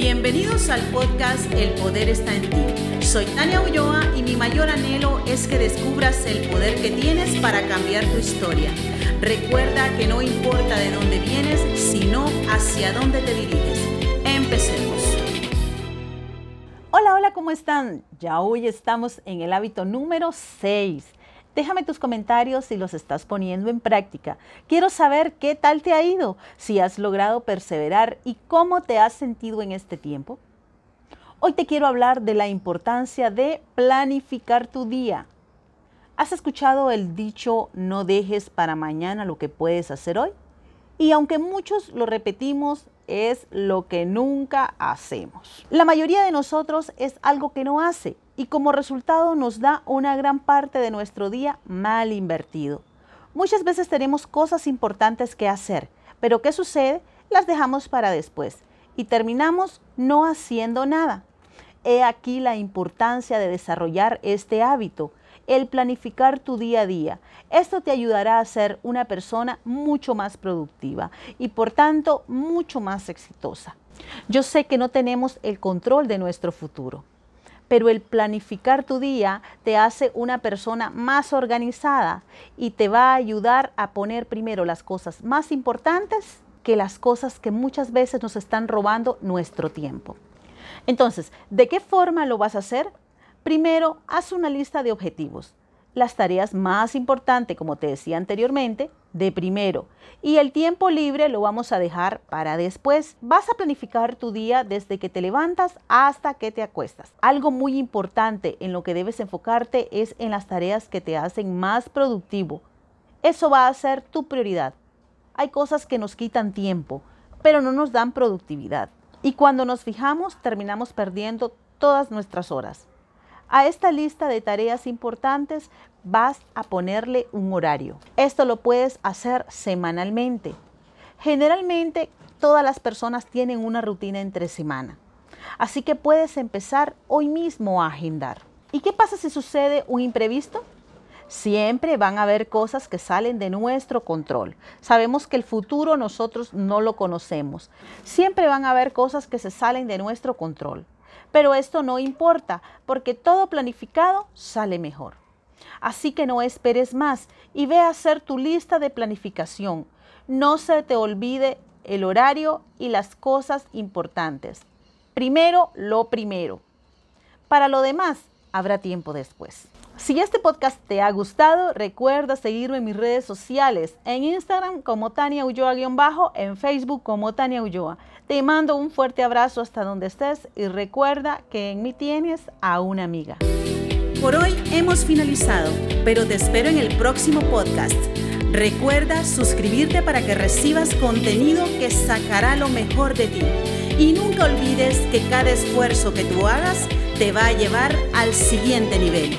Bienvenidos al podcast El Poder está en ti. Soy Tania Ulloa y mi mayor anhelo es que descubras el poder que tienes para cambiar tu historia. Recuerda que no importa de dónde vienes, sino hacia dónde te diriges. Empecemos. Hola, hola, ¿cómo están? Ya hoy estamos en el hábito número 6 Déjame tus comentarios si los estás poniendo en práctica. Quiero saber qué tal te ha ido, si has logrado perseverar y cómo te has sentido en este tiempo. Hoy te quiero hablar de la importancia de planificar tu día. ¿Has escuchado el dicho no dejes para mañana lo que puedes hacer hoy? Y aunque muchos lo repetimos, es lo que nunca hacemos. La mayoría de nosotros es algo que no hace y como resultado nos da una gran parte de nuestro día mal invertido. Muchas veces tenemos cosas importantes que hacer, pero ¿qué sucede? Las dejamos para después y terminamos no haciendo nada. He aquí la importancia de desarrollar este hábito, el planificar tu día a día. Esto te ayudará a ser una persona mucho más productiva y por tanto mucho más exitosa. Yo sé que no tenemos el control de nuestro futuro, pero el planificar tu día te hace una persona más organizada y te va a ayudar a poner primero las cosas más importantes que las cosas que muchas veces nos están robando nuestro tiempo. Entonces, ¿de qué forma lo vas a hacer? Primero, haz una lista de objetivos las tareas más importantes, como te decía anteriormente, de primero. Y el tiempo libre lo vamos a dejar para después. Vas a planificar tu día desde que te levantas hasta que te acuestas. Algo muy importante en lo que debes enfocarte es en las tareas que te hacen más productivo. Eso va a ser tu prioridad. Hay cosas que nos quitan tiempo, pero no nos dan productividad. Y cuando nos fijamos, terminamos perdiendo todas nuestras horas. A esta lista de tareas importantes vas a ponerle un horario. Esto lo puedes hacer semanalmente. Generalmente todas las personas tienen una rutina entre semana. Así que puedes empezar hoy mismo a agendar. ¿Y qué pasa si sucede un imprevisto? Siempre van a haber cosas que salen de nuestro control. Sabemos que el futuro nosotros no lo conocemos. Siempre van a haber cosas que se salen de nuestro control. Pero esto no importa, porque todo planificado sale mejor. Así que no esperes más y ve a hacer tu lista de planificación. No se te olvide el horario y las cosas importantes. Primero lo primero. Para lo demás, habrá tiempo después. Si este podcast te ha gustado, recuerda seguirme en mis redes sociales, en Instagram como Tania Ulloa-bajo, en Facebook como Tania Ulloa. Te mando un fuerte abrazo hasta donde estés y recuerda que en mí tienes a una amiga. Por hoy hemos finalizado, pero te espero en el próximo podcast. Recuerda suscribirte para que recibas contenido que sacará lo mejor de ti. Y nunca olvides que cada esfuerzo que tú hagas te va a llevar al siguiente nivel.